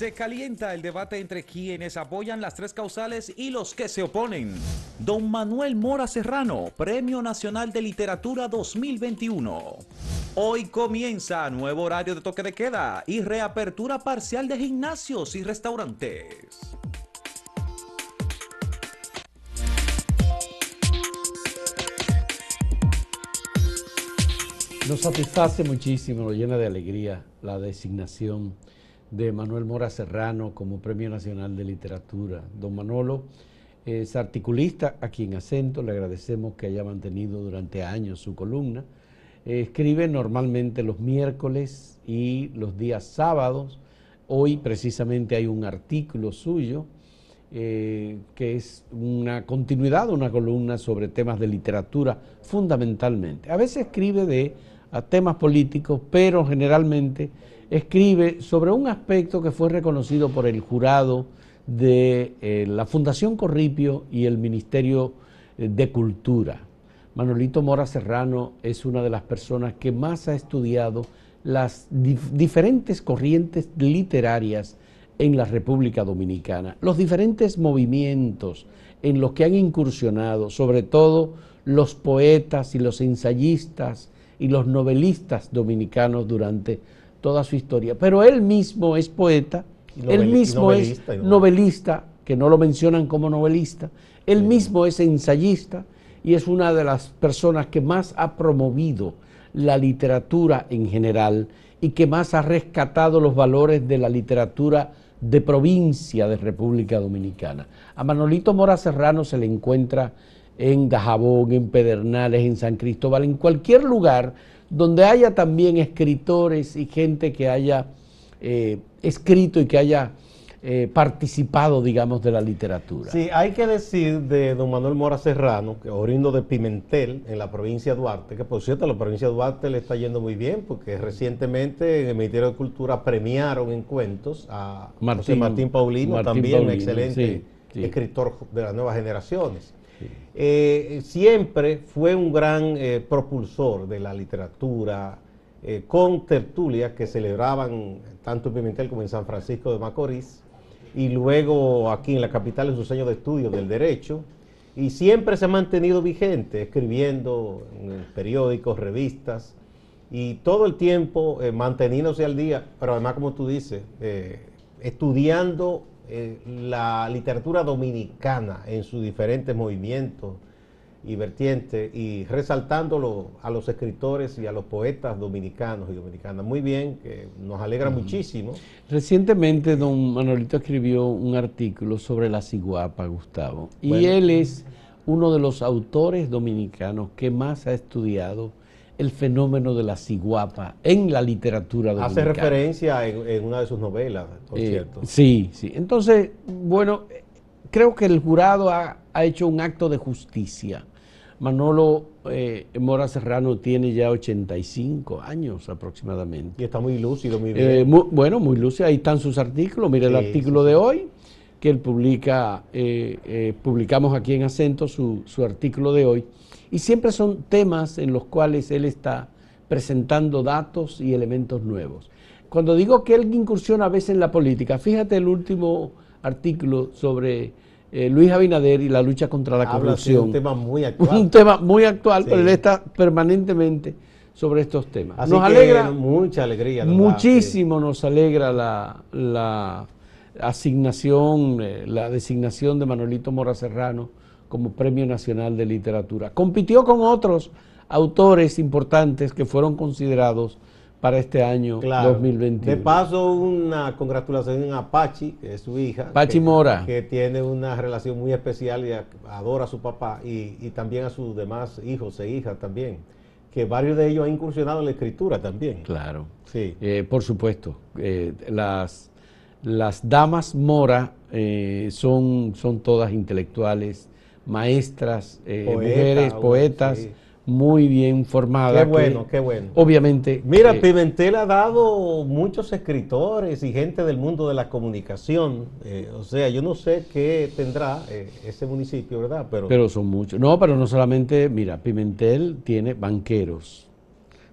Se calienta el debate entre quienes apoyan las tres causales y los que se oponen. Don Manuel Mora Serrano, Premio Nacional de Literatura 2021. Hoy comienza nuevo horario de toque de queda y reapertura parcial de gimnasios y restaurantes. Nos satisface muchísimo, nos llena de alegría la designación de Manuel Mora Serrano como Premio Nacional de Literatura. Don Manolo es articulista aquí en Acento, le agradecemos que haya mantenido durante años su columna. escribe normalmente los miércoles y los días sábados. Hoy precisamente hay un artículo suyo eh, que es una continuidad de una columna sobre temas de literatura fundamentalmente. A veces escribe de temas políticos, pero generalmente escribe sobre un aspecto que fue reconocido por el jurado de eh, la Fundación Corripio y el Ministerio eh, de Cultura. Manolito Mora Serrano es una de las personas que más ha estudiado las diferentes corrientes literarias en la República Dominicana, los diferentes movimientos en los que han incursionado, sobre todo los poetas y los ensayistas y los novelistas dominicanos durante toda su historia. Pero él mismo es poeta, él mismo es novelista, que no lo mencionan como novelista, él mismo es ensayista y es una de las personas que más ha promovido la literatura en general y que más ha rescatado los valores de la literatura de provincia de República Dominicana. A Manolito Mora Serrano se le encuentra en Dajabón, en Pedernales, en San Cristóbal, en cualquier lugar donde haya también escritores y gente que haya eh, escrito y que haya eh, participado, digamos, de la literatura. Sí, hay que decir de don Manuel Mora Serrano, que oriundo de Pimentel, en la provincia de Duarte, que por cierto, la provincia de Duarte le está yendo muy bien, porque recientemente en el Ministerio de Cultura premiaron en cuentos a Martín, Martín Paulino, también un excelente escritor de las nuevas generaciones. Eh, siempre fue un gran eh, propulsor de la literatura, eh, con tertulias que celebraban tanto en Pimentel como en San Francisco de Macorís, y luego aquí en la capital en sus años de estudio del derecho, y siempre se ha mantenido vigente, escribiendo en periódicos, revistas, y todo el tiempo manteniéndose al día, pero además, como tú dices, estudiando eh, la literatura dominicana en sus diferentes movimientos y vertientes y resaltándolo a los escritores y a los poetas dominicanos y dominicanas. Muy bien, que nos alegra muchísimo. Recientemente don Manolito escribió un artículo sobre la ciguapa, Gustavo, y él es uno de los autores dominicanos que más ha estudiado el fenómeno de la ciguapa en la literatura dominicana. Hace referencia en, una de sus novelas, por eh, cierto. Sí, sí. Entonces, bueno, creo que el jurado ha, hecho un acto de justicia. Manolo eh, Mora Serrano tiene ya 85 años aproximadamente. Y está muy lúcido, muy eh, bueno, muy lúcido. Ahí están sus artículos. Mire el artículo de hoy, que él publica, publicamos aquí en acento su, su artículo de hoy y siempre son temas en los cuales él está presentando datos y elementos nuevos. Cuando digo que él incursiona a veces en la política, fíjate el último artículo sobre eh, Luis Abinader y la lucha contra la corrupción. un tema muy actual. Un tema muy actual, pero él está permanentemente sobre estos temas. Así nos alegra mucha alegría. Muchísimo nos alegra la, asignación, eh, la designación de Manolito Mora Serrano como Premio Nacional de Literatura. Compitió con otros autores importantes que fueron considerados para este año 2021. De paso, una congratulación a Pachi, que es su hija. Pachi Mora. Que tiene una relación muy especial y adora a su papá y, también a sus demás hijos e hijas también. Que varios de ellos han incursionado en la escritura también. Claro. Sí. Eh, por supuesto. Eh, las, las damas Mora eh, son, son todas intelectuales maestras, eh, mujeres, poetas, muy bien formadas. Qué bueno, qué bueno. Obviamente. Mira, Pimentel ha dado muchos escritores y gente del mundo de la comunicación. Eh, o sea, yo no sé qué tendrá eh, ese municipio, ¿verdad? Pero, pero son muchos. No, pero no solamente, mira, Pimentel tiene banqueros,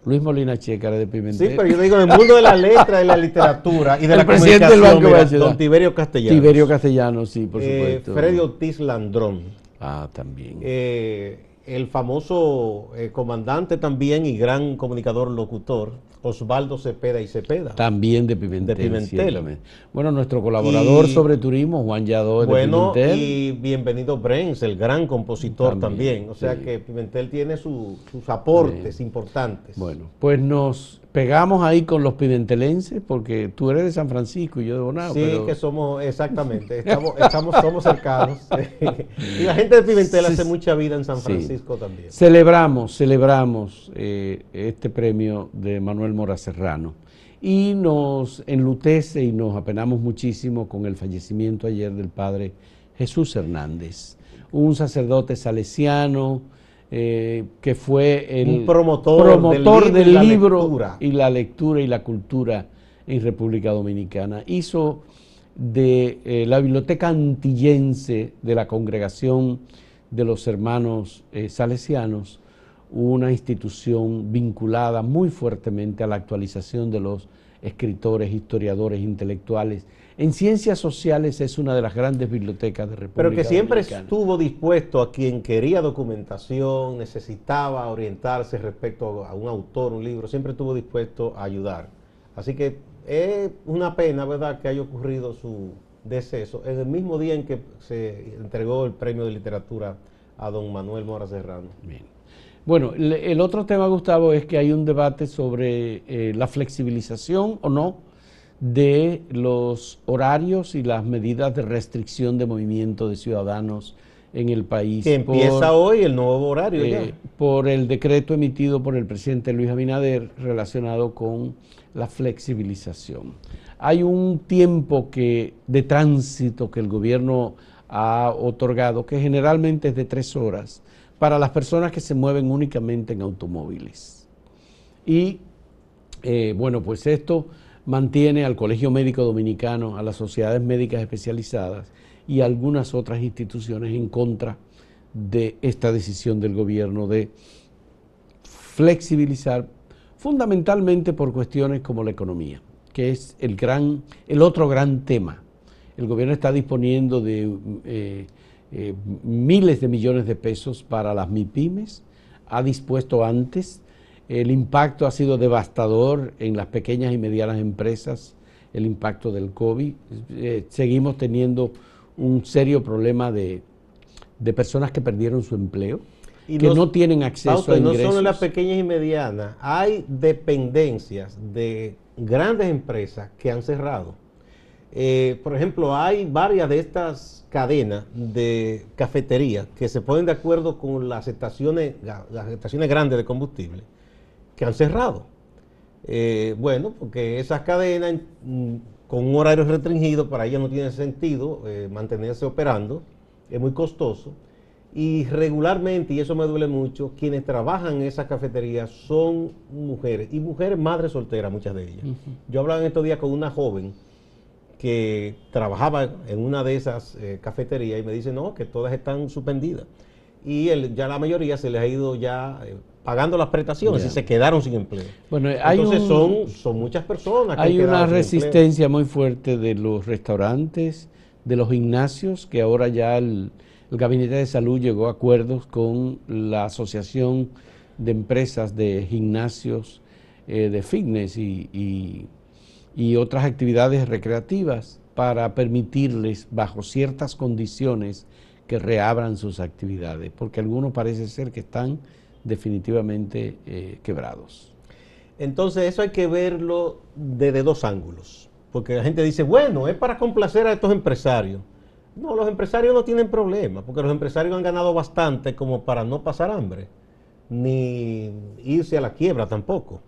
Luis Molina Checa de Pimentel. Sí, pero yo digo en el mundo de la letra, de la literatura y de El la presidente del comunicación, Banco de la mira, Ciudad. don Tiberio Castellanos. Tiberio Castellano, sí, por Eh, supuesto. Freddy Ortiz Landrón. Ah, también. Eh, el famoso eh, comandante también y gran comunicador locutor, Osvaldo Cepeda y Cepeda. También de Pimentel. de Pimentel. Bueno, nuestro colaborador Y- sobre turismo, Juan Yadó de Bueno, Pimentel. y bienvenido Brens, el gran compositor También, también. O sea sí. que Pimentel tiene su- sus aportes importantes. Bueno, pues nos pegamos ahí con los pimentelenses, porque tú eres de San Francisco y yo de Bonao. sí, pero- que somos, exactamente, estamos, estamos, somos cercanos. y la gente de Pimentel Sí, hace mucha vida en San Sí. Francisco también. Celebramos, celebramos eh, este premio de Manuel Mora Serrano y nos enlutece y nos apenamos muchísimo con el fallecimiento ayer del padre Jesús Hernández, un sacerdote salesiano eh, que fue el Un promotor del libro y del la libro lectura. y la lectura y la cultura en República Dominicana. Hizo de eh, la biblioteca antillense de la congregación de los hermanos eh, salesianos una institución vinculada muy fuertemente a la actualización de los escritores, historiadores, intelectuales. En ciencias sociales es una de las grandes bibliotecas de República Pero que siempre Dominicana. estuvo dispuesto a quien quería documentación, necesitaba orientarse respecto a un autor, un libro, siempre estuvo dispuesto a ayudar. Así que es una pena, ¿verdad?, que haya ocurrido su deceso en el mismo día en que se entregó el premio de literatura a don Manuel Mora Serrano. Bien. Bueno, el, otro tema, Gustavo, es que hay un debate sobre eh, la flexibilización o no de los horarios y las medidas de restricción de movimiento de ciudadanos en el país. Que empieza por, hoy el nuevo horario eh, ya. por el decreto emitido por el presidente Luis Abinader relacionado con la flexibilización. Hay un tiempo que, de tránsito que el gobierno ha otorgado, que generalmente es de tres horas, para las personas que se mueven únicamente en automóviles. Y eh, bueno, pues esto mantiene al Colegio Médico Dominicano, a las sociedades médicas especializadas y algunas otras instituciones en contra de esta decisión del gobierno de flexibilizar fundamentalmente por cuestiones como la economía, que es el gran, el otro gran tema. El gobierno está disponiendo de eh, eh, miles de millones de pesos para las MIPIMES, ha dispuesto antes, el impacto ha sido devastador en las pequeñas y medianas empresas, el impacto del COVID. Eh, seguimos teniendo un serio problema de, de personas que perdieron su empleo, Y que no- no, tienen acceso Fausto, a y no ingresos. solo en las pequeñas y medianas, hay dependencias de grandes empresas que han cerrado. Eh, por ejemplo, hay varias de estas cadenas de cafeterías que se ponen de acuerdo con las estaciones, la- las estaciones grandes de combustible que han cerrado. Eh, bueno, porque esas cadenas mm, con un horario restringido para ellas no tiene sentido eh, mantenerse operando, es muy costoso. Y regularmente, y eso me duele mucho, quienes trabajan en esas cafeterías son mujeres, y mujeres madres solteras, muchas de ellas. Yo hablaba en estos días con una joven que trabajaba en una de esas eh, cafeterías y me dice, no, que todas están suspendidas. Y el- ya la mayoría se les ha ido ya eh, pagando las prestaciones y se quedaron sin empleo. Bueno, hay Entonces un- son, son muchas personas que Hay una empleo. resistencia muy fuerte de los restaurantes, de los gimnasios, que ahora ya el, el Gabinete de Salud llegó a acuerdos con la Asociación de Empresas de Gimnasios eh, de Fitness y, y- y otras actividades recreativas para permitirles, bajo ciertas condiciones, que reabran sus actividades, porque algunos parece ser que están definitivamente eh, quebrados. Entonces eso hay que verlo desde dos ángulos. Porque la gente dice, bueno, es para complacer a estos empresarios. No, los empresarios no tienen problema, porque los empresarios han ganado bastante como para no pasar hambre, ni irse a la quiebra tampoco.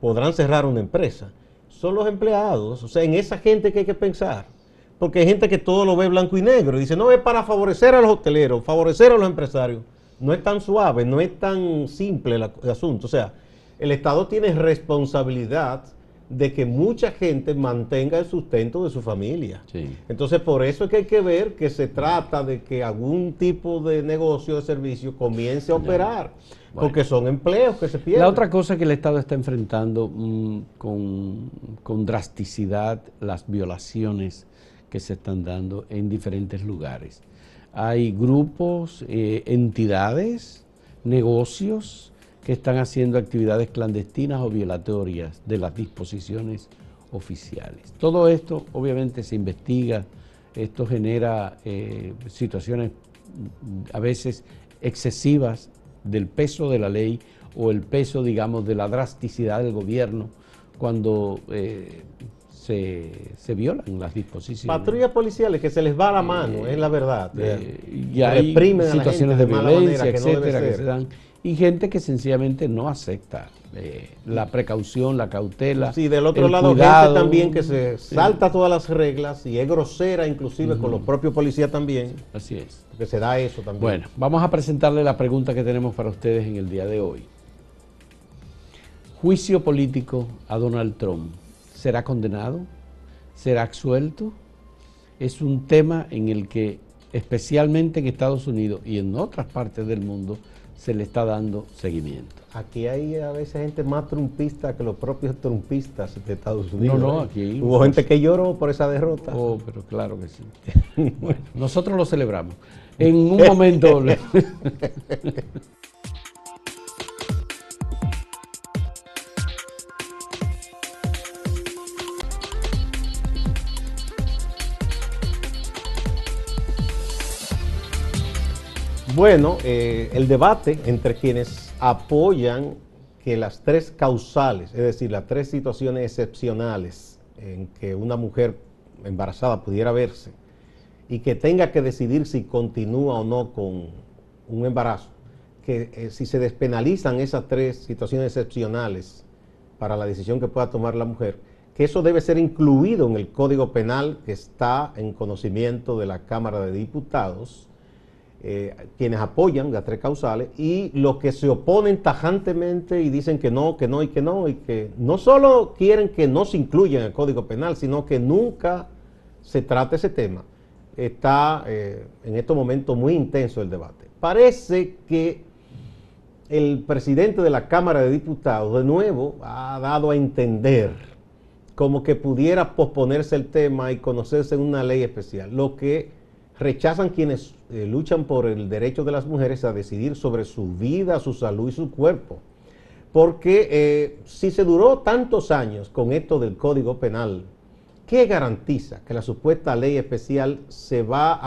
Podrán cerrar una empresa. Son los empleados, o sea, en esa gente que hay que pensar. Porque hay gente que todo lo ve blanco y negro y dice, no, es para favorecer a los hoteleros, favorecer a los empresarios. No es tan suave, no es tan simple el, el asunto. O sea, el Estado tiene responsabilidad de que mucha gente mantenga el sustento de su familia. Entonces, por eso es que hay que ver que se trata de que algún tipo de negocio de servicio comience a operar, porque son empleos que se pierden. La otra cosa que el Estado está enfrentando mm, con, con drasticidad, las violaciones que se están dando en diferentes lugares. Hay grupos, eh, entidades, negocios, que están haciendo actividades clandestinas o violatorias de las disposiciones oficiales. Todo esto obviamente se investiga, esto genera eh, situaciones a veces excesivas del peso de la ley o el peso, digamos, de la drasticidad del gobierno cuando eh, se, violan las disposiciones. Patrullas policiales que se les va la mano, es la verdad. y hay situaciones de, violencia, etcétera, que se dan y gente que sencillamente no acepta eh, la precaución, la cautela. Sí, del otro lado, gente también que se salta todas las reglas y es grosera, inclusive con los propios policías también. Así es. Que se da eso también. Bueno, vamos a presentarle la pregunta que tenemos para ustedes en el día de hoy. Juicio político a Donald Trump. ¿Será condenado? ¿Será absuelto? Es un tema en el que, especialmente en Estados Unidos y en otras partes del mundo, se le está dando seguimiento. Aquí hay a veces gente más trumpista que los propios trumpistas de Estados Unidos. No, no, ¿eh? aquí hubo gente que lloró por esa derrota. Oh, pero claro que sí. bueno, nosotros lo celebramos. En un momento. Bueno, eh, el debate entre quienes apoyan que las tres causales, es decir, las tres situaciones excepcionales en que una mujer embarazada pudiera verse y que tenga que decidir si continúa o no con un embarazo, que eh, si se despenalizan esas tres situaciones excepcionales para la decisión que pueda tomar la mujer, que eso debe ser incluido en el Código Penal que está en conocimiento de la Cámara de Diputados eh, quienes apoyan las tres causales y los que se oponen tajantemente y dicen que no, que no y que no, y que no solo quieren que no se incluya en el Código Penal, sino que nunca se trate ese tema. Está eh, en estos momentos muy intenso el debate. Parece que el presidente de la Cámara de Diputados de nuevo ha dado a entender como que pudiera posponerse el tema y conocerse una ley especial, lo que rechazan quienes eh, luchan por el derecho de las mujeres a decidir sobre su vida, su salud y su cuerpo. Porque eh, si se duró tantos años con esto del Código Penal, ¿qué garantiza que la supuesta ley especial se va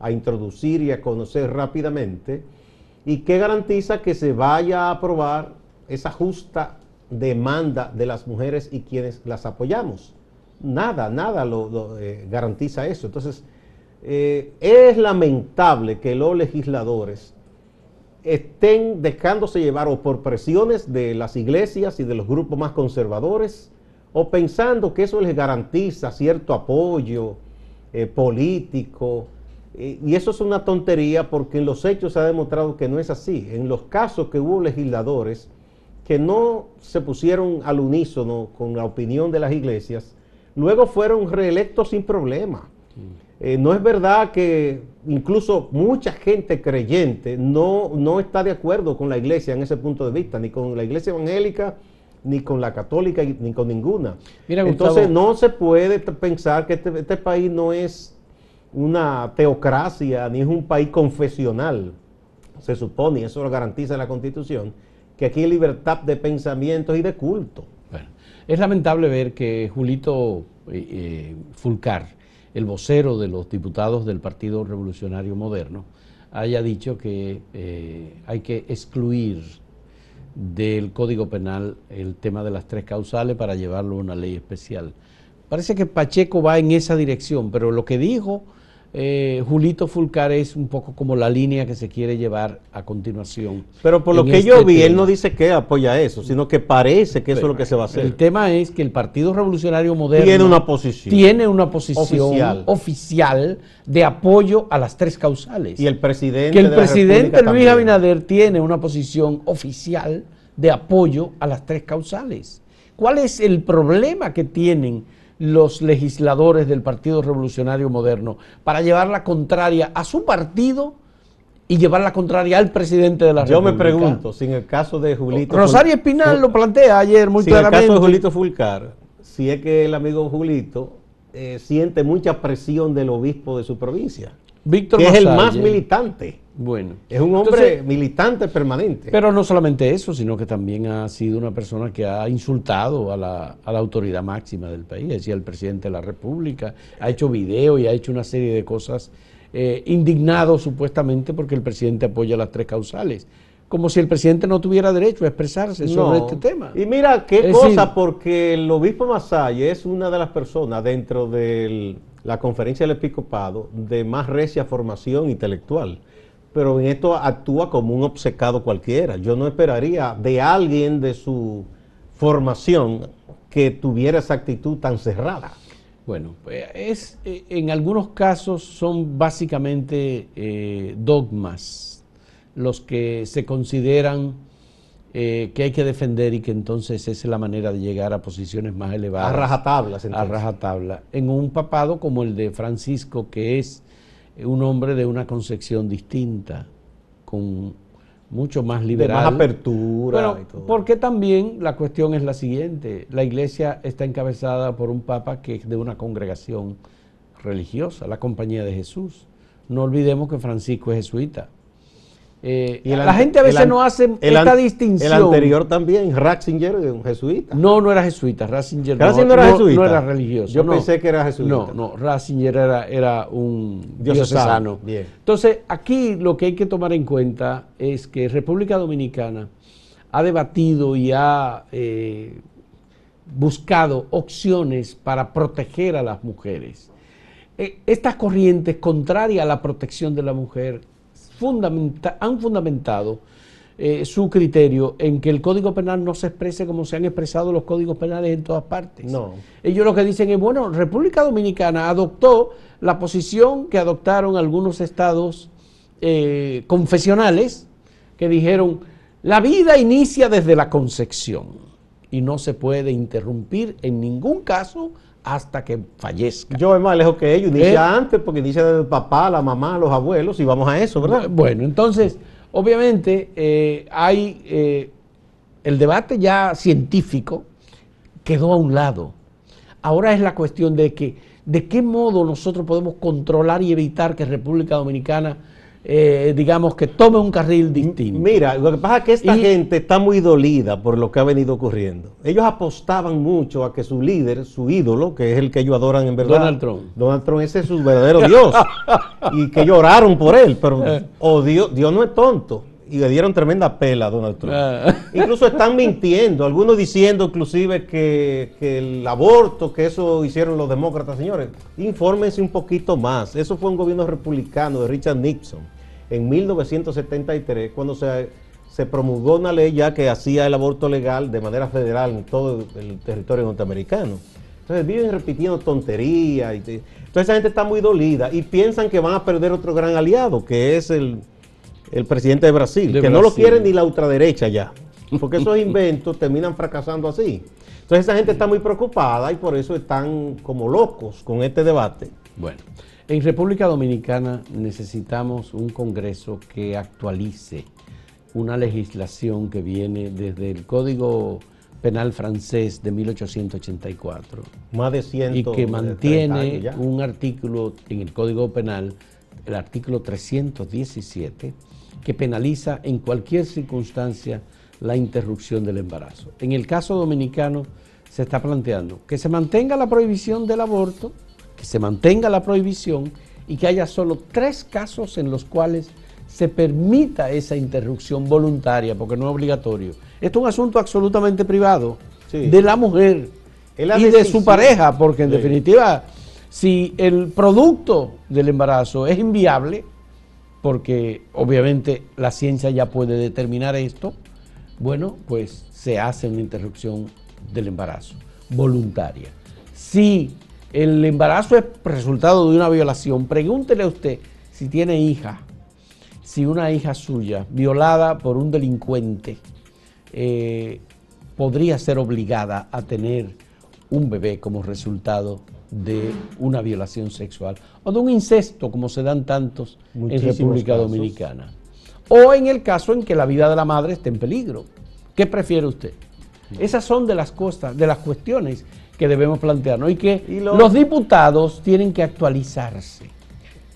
a, introducir y a conocer rápidamente? ¿Y qué garantiza que se vaya a aprobar esa justa demanda de las mujeres y quienes las apoyamos? Nada, nada lo, eh, garantiza eso. Entonces, eh, es lamentable que los legisladores estén dejándose llevar o por presiones de las iglesias y de los grupos más conservadores o pensando que eso les garantiza cierto apoyo eh, político. Eh, y eso es una tontería porque en los hechos se ha demostrado que no es así. En los casos que hubo legisladores que no se pusieron al unísono con la opinión de las iglesias, luego fueron reelectos sin problema. Eh, no es verdad que incluso mucha gente creyente no, no está de acuerdo con la iglesia en ese punto de vista, ni con la iglesia evangélica, ni con la católica, ni con ninguna. Entonces no se puede pensar que este, este, país no es una teocracia, ni es un país confesional. Se supone, y eso lo garantiza la constitución, que aquí hay libertad de pensamientos y de culto. Bueno, es lamentable ver que Julito eh, eh, Fulcar, el vocero de los diputados del Partido Revolucionario Moderno haya dicho que eh, hay que excluir del Código Penal el tema de las tres causales para llevarlo a una ley especial. Parece que Pacheco va en esa dirección, pero lo que dijo eh, Julito Fulcar es un poco como la línea que se quiere llevar a continuación. Pero por lo que yo este vi, él no dice que apoya eso, sino que parece que eso es lo que se va a hacer. El tema es que el Partido Revolucionario Moderno tiene una posición, tiene una posición oficial. de apoyo a las tres causales. Y el presidente. Que el presidente Luis Abinader tiene una posición oficial de apoyo a las tres causales. ¿Cuál es el problema que tienen los legisladores del Partido Revolucionario Moderno para llevar la contraria a su partido y llevar la contraria al presidente de la Yo República? me pregunto, si en el caso de Julito... Rosario Ful- Espinal lo plantea ayer muy si en el claramente. caso de Julito Fulcar, si es que el amigo Julito eh, siente mucha presión del obispo de su provincia, Víctor que es el más militante. Bueno. Es un hombre Entonces, militante permanente. Pero no solamente eso, sino que también ha sido una persona que ha insultado a la, a la autoridad máxima del país, es decir, al presidente de la República, ha hecho video y ha hecho una serie de cosas eh, indignado supuestamente porque el presidente apoya las tres causales, como si el presidente no tuviera derecho a expresarse sobre este tema. Y mira qué Es cosa, decir- porque el obispo Masalle es una de las personas dentro de la conferencia del episcopado de más recia formación intelectual. Pero en esto actúa como un obcecado cualquiera. Yo no esperaría de alguien de su formación que tuviera esa actitud tan cerrada. Bueno, pues, es, eh, en algunos casos son básicamente eh, dogmas los que se consideran eh, que hay que defender y que entonces esa es la manera de llegar a posiciones más elevadas. A rajatablas, A entonces. rajatabla. En un papado como el de Francisco, que es un hombre de una concepción distinta, con mucho más De liberal. más apertura Bueno, y todo. porque también la cuestión es la siguiente, la iglesia está encabezada por un papa que es de una congregación religiosa, la Compañía de Jesús. No olvidemos que Francisco es jesuita. Eh, Y la gente a veces no hace el esta distinción. El anterior también, Ratzinger, un jesuita. No, no era jesuita, Ratzinger no, Ratzinger no era jesuita. no era religioso. Yo no. pensé que era jesuita. No, no, Ratzinger era, era un Diocesano, diocesano. bien. Entonces, aquí lo que hay que tomar en cuenta es que República Dominicana ha debatido y ha eh, buscado opciones para proteger a las mujeres. Eh, estas corrientes contrarias a la protección de la mujer fundamenta- han fundamentado eh, su criterio en que el Código Penal no se exprese como se han expresado los códigos penales en todas partes. No. Ellos lo que dicen es, bueno, República Dominicana adoptó la posición que adoptaron algunos estados eh, confesionales que dijeron, la vida inicia desde la concepción y no se puede interrumpir en ningún caso hasta que fallezca. Yo es más lejos que ellos, inicia Eh. antes, porque desde el papá, la mamá, los abuelos, y vamos a eso, ¿verdad? Bueno, entonces, obviamente eh, hay eh, el debate ya científico quedó a un lado. Ahora es la cuestión de que de qué modo nosotros podemos controlar y evitar que República Dominicana, eh, digamos, que tome un carril distinto. Mira, lo que pasa es que esta Y- gente está muy dolida por lo que ha venido ocurriendo. Ellos apostaban mucho a que su líder, su ídolo, que es el que ellos adoran en verdad, Donald Trump. Donald Trump, ese es su verdadero Dios. y que lloraron por él, pero Eh. oh, Dios, Dios no es tonto. Y le dieron tremenda pela a Donald Trump. Ah. Incluso están mintiendo, algunos diciendo inclusive que, que el aborto, que eso hicieron los demócratas, señores, infórmense un poquito más. Eso fue un gobierno republicano de Richard Nixon en 1973, cuando se, se promulgó una ley ya que hacía el aborto legal de manera federal en todo el territorio norteamericano. Entonces viven repitiendo tonterías. Y entonces esa gente está muy dolida y piensan que van a perder otro gran aliado, que es el, el presidente de Brasil, De que no lo quiere ni la ultraderecha ya, porque esos inventos terminan fracasando así. Entonces esa gente está muy preocupada y por eso están como locos con este debate. Bueno, en República Dominicana necesitamos un Congreso que actualice una legislación que viene desde el Código Penal francés de 1884 Más de 100 y que mantiene un artículo en el Código Penal, el artículo 317, que penaliza en cualquier circunstancia la interrupción del embarazo. En el caso dominicano se está planteando que se mantenga la prohibición del aborto, que se mantenga la prohibición y que haya solo tres casos en los cuales se permita esa interrupción voluntaria, porque no es obligatorio. Esto es un asunto absolutamente privado Sí. de la mujer la y de su pareja, porque en Sí. definitiva, si el producto del embarazo es inviable, porque obviamente la ciencia ya puede determinar esto, bueno, pues se hace una interrupción del embarazo voluntaria. Si el embarazo es resultado de una violación, pregúntele a usted si tiene hija, si una hija suya violada por un delincuente, eh, podría ser obligada a tener un bebé como resultado de una violación sexual o de un incesto, como se dan tantos en República Dominicana. O en el caso en que la vida de la madre esté en peligro. ¿Qué prefiere usted? Esas son de las cosas, de las cuestiones que debemos plantearnos y que los diputados tienen que actualizarse,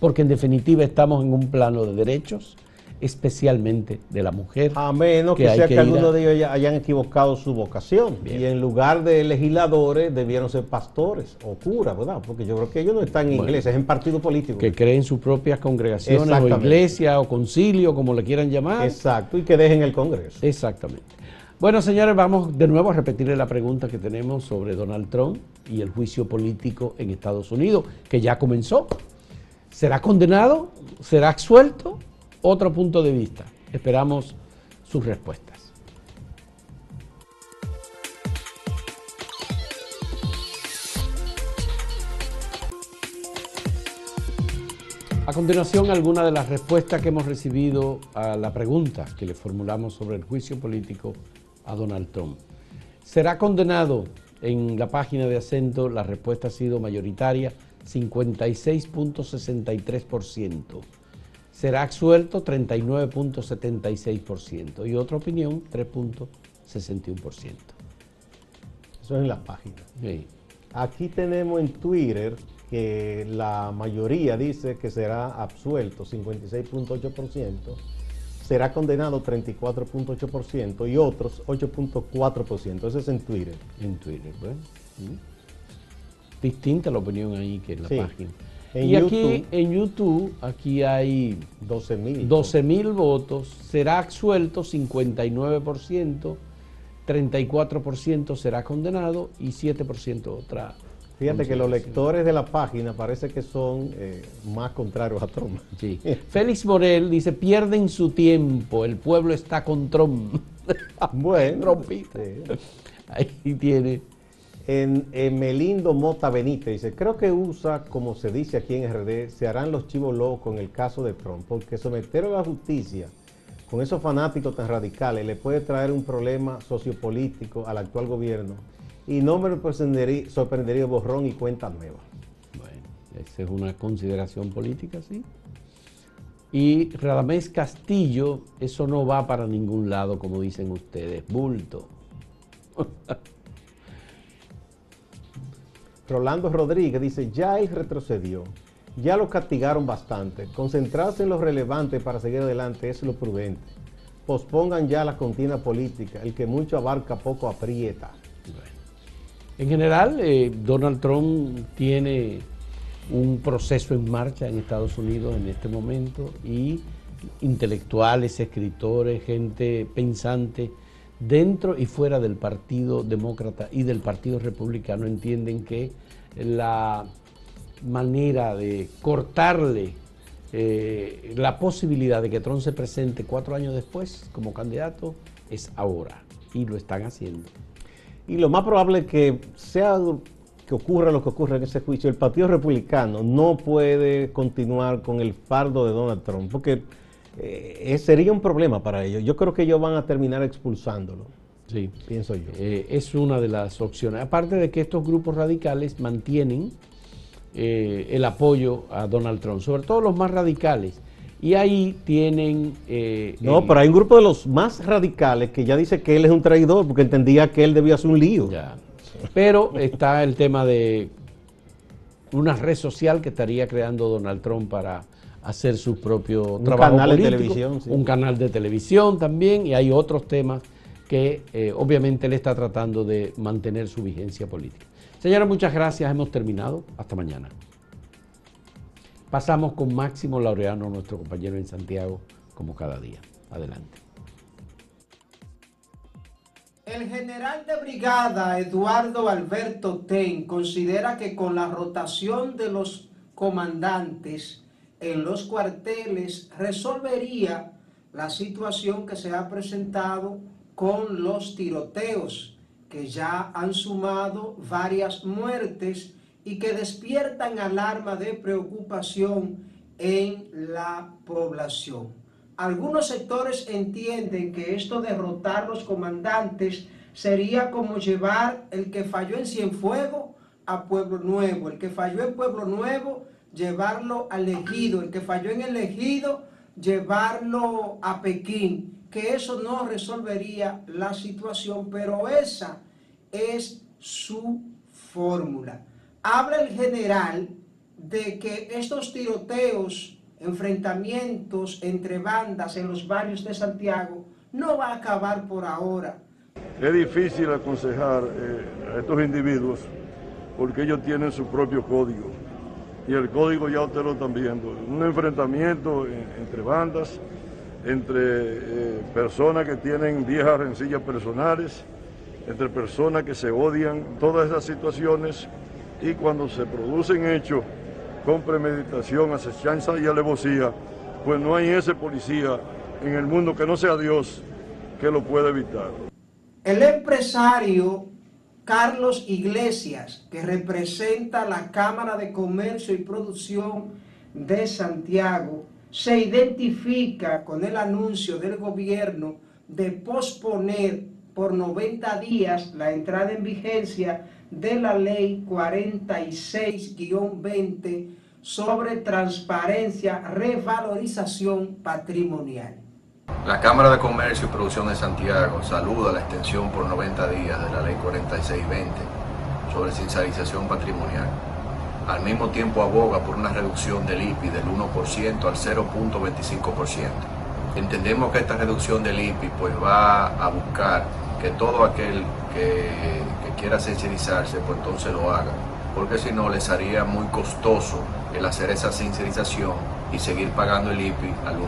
porque en definitiva estamos en un plano de derechos, especialmente de la mujer. A menos que, sea que, algunos de ellos hayan equivocado su vocación y en lugar de legisladores debieron ser pastores o curas, ¿verdad? Porque yo creo que ellos no están en iglesias, en partido político. Que creen sus propias congregaciones o iglesia o concilio, como le quieran llamar. Exacto, y que dejen el Congreso. Exactamente. Bueno, señores, vamos de nuevo a repetirle la pregunta que tenemos sobre Donald Trump y el juicio político en Estados Unidos, que ya comenzó. ¿Será condenado? ¿Será absuelto? otro punto de vista. Esperamos sus respuestas. A continuación, algunas de las respuestas que hemos recibido a la pregunta que le formulamos sobre el juicio político a Donald Trump. ¿Será condenado? En la página de acento la respuesta ha sido mayoritaria, 56.63% será absuelto 39.76% y otra opinión 3.61%. Eso es en la página. Aquí tenemos en Twitter que la mayoría dice que será absuelto 56.8%, será condenado 34.8% y otros 8.4%. Eso es en Twitter. En Twitter, pues. Distinta la opinión ahí que en la página y aquí en YouTube, aquí hay 12 mil 12 votos, será absuelto 59%, 34% será condenado y 7% otra. Fíjate que los lectores de la página parece que son eh, más contrarios a Trump. Sí. Félix Morel dice, pierden su tiempo, el pueblo está con Trump. bueno, ahí tiene en, Melindo Mota Benítez dice, creo que USA, como se dice aquí en RD, se harán los chivos locos en el caso de Trump, porque someter a la justicia con esos fanáticos tan radicales le puede traer un problema sociopolítico al actual gobierno y no me sorprendería, sorprendería borrón y cuenta nueva. Bueno, esa es una consideración política, sí. Y Radamés Castillo, eso no va para ningún lado, como dicen ustedes, bulto. Rolando Rodríguez dice, ya él retrocedió, ya lo castigaron bastante, concentrarse en lo relevante para seguir adelante es lo prudente. Pospongan ya la contienda política, el que mucho abarca poco aprieta. En general, eh, Donald Trump tiene un proceso en marcha en Estados Unidos en este momento y intelectuales, escritores, gente pensante dentro y fuera del Partido Demócrata y del Partido Republicano entienden que la manera de cortarle eh, la posibilidad de que Trump se presente cuatro años después como candidato es ahora y lo están haciendo. Y lo más probable es que sea que ocurra lo que ocurra en ese juicio, el Partido Republicano no puede continuar con el fardo de Donald Trump, porque eh, sería un problema para ellos. Yo creo que ellos van a terminar expulsándolo. Sí. Pienso yo. Eh, es una de las opciones. Aparte de que estos grupos radicales mantienen eh, el apoyo a Donald Trump, sobre todo los más radicales. Y ahí tienen... no, pero hay un grupo de los más radicales que ya dice que él es un traidor porque entendía que él debía hacer un lío. Pero está el tema de una red social que estaría creando Donald Trump para hacer su propio un canal de televisión, un canal de televisión también, y hay otros temas que eh, obviamente él está tratando de mantener su vigencia política. Señora, muchas gracias, hemos terminado, hasta mañana. Pasamos con Máximo Laureano, nuestro compañero en Santiago, como cada día. Adelante. El general de brigada Eduardo Alberto Ten considera que con la rotación de los comandantes en los cuarteles resolvería la situación que se ha presentado con los tiroteos que ya han sumado varias muertes y que despiertan alarma de preocupación en la población. Algunos sectores entienden que esto de rotar los comandantes sería como llevar el que falló en Cienfuegos a Pueblo Nuevo, el que falló en Pueblo Nuevo, llevarlo al Ejido, el que falló en el Ejido, llevarlo a Pekín, que eso no resolvería la situación, pero esa es su fórmula. Habla el general de que estos tiroteos, enfrentamientos entre bandas en los barrios de Santiago no va a acabar por ahora. Es difícil aconsejar eh, a estos individuos porque ellos tienen su propio código y el código ya ustedes lo están viendo. Un enfrentamiento entre bandas, entre eh, personas que tienen viejas rencillas personales, entre personas que se odian, todas esas situaciones y cuando se producen hechos con premeditación, acechanza y alevosía, pues no hay ese policía en el mundo que no sea Dios que lo pueda evitar. El empresario Carlos Iglesias, que representa la Cámara de Comercio y Producción de Santiago, se identifica con el anuncio del gobierno de posponer por 90 días la entrada en vigencia de la ley 46-20 sobre transparencia, revalorización patrimonial. La Cámara de Comercio y Producción de Santiago saluda la extensión por 90 días de la Ley 4620 sobre sincerización patrimonial. Al mismo tiempo aboga por una reducción del IPI del 1% al 0.25%. Entendemos que esta reducción del IPI pues va a buscar que todo aquel que, quiera sincerizarse pues entonces lo haga, porque si no les haría muy costoso el hacer esa sincerización y seguir pagando el IPI al 1%.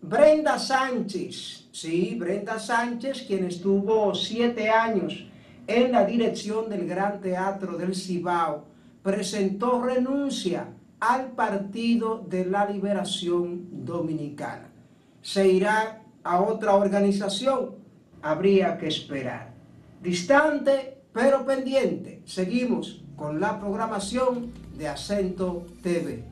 Brenda Sánchez, sí, Brenda Sánchez, quien estuvo siete años en la dirección del Gran Teatro del Cibao, presentó renuncia al Partido de la Liberación Dominicana. Se irá a otra organización, habría que esperar. Distante, pero pendiente. Seguimos con la programación de Acento TV.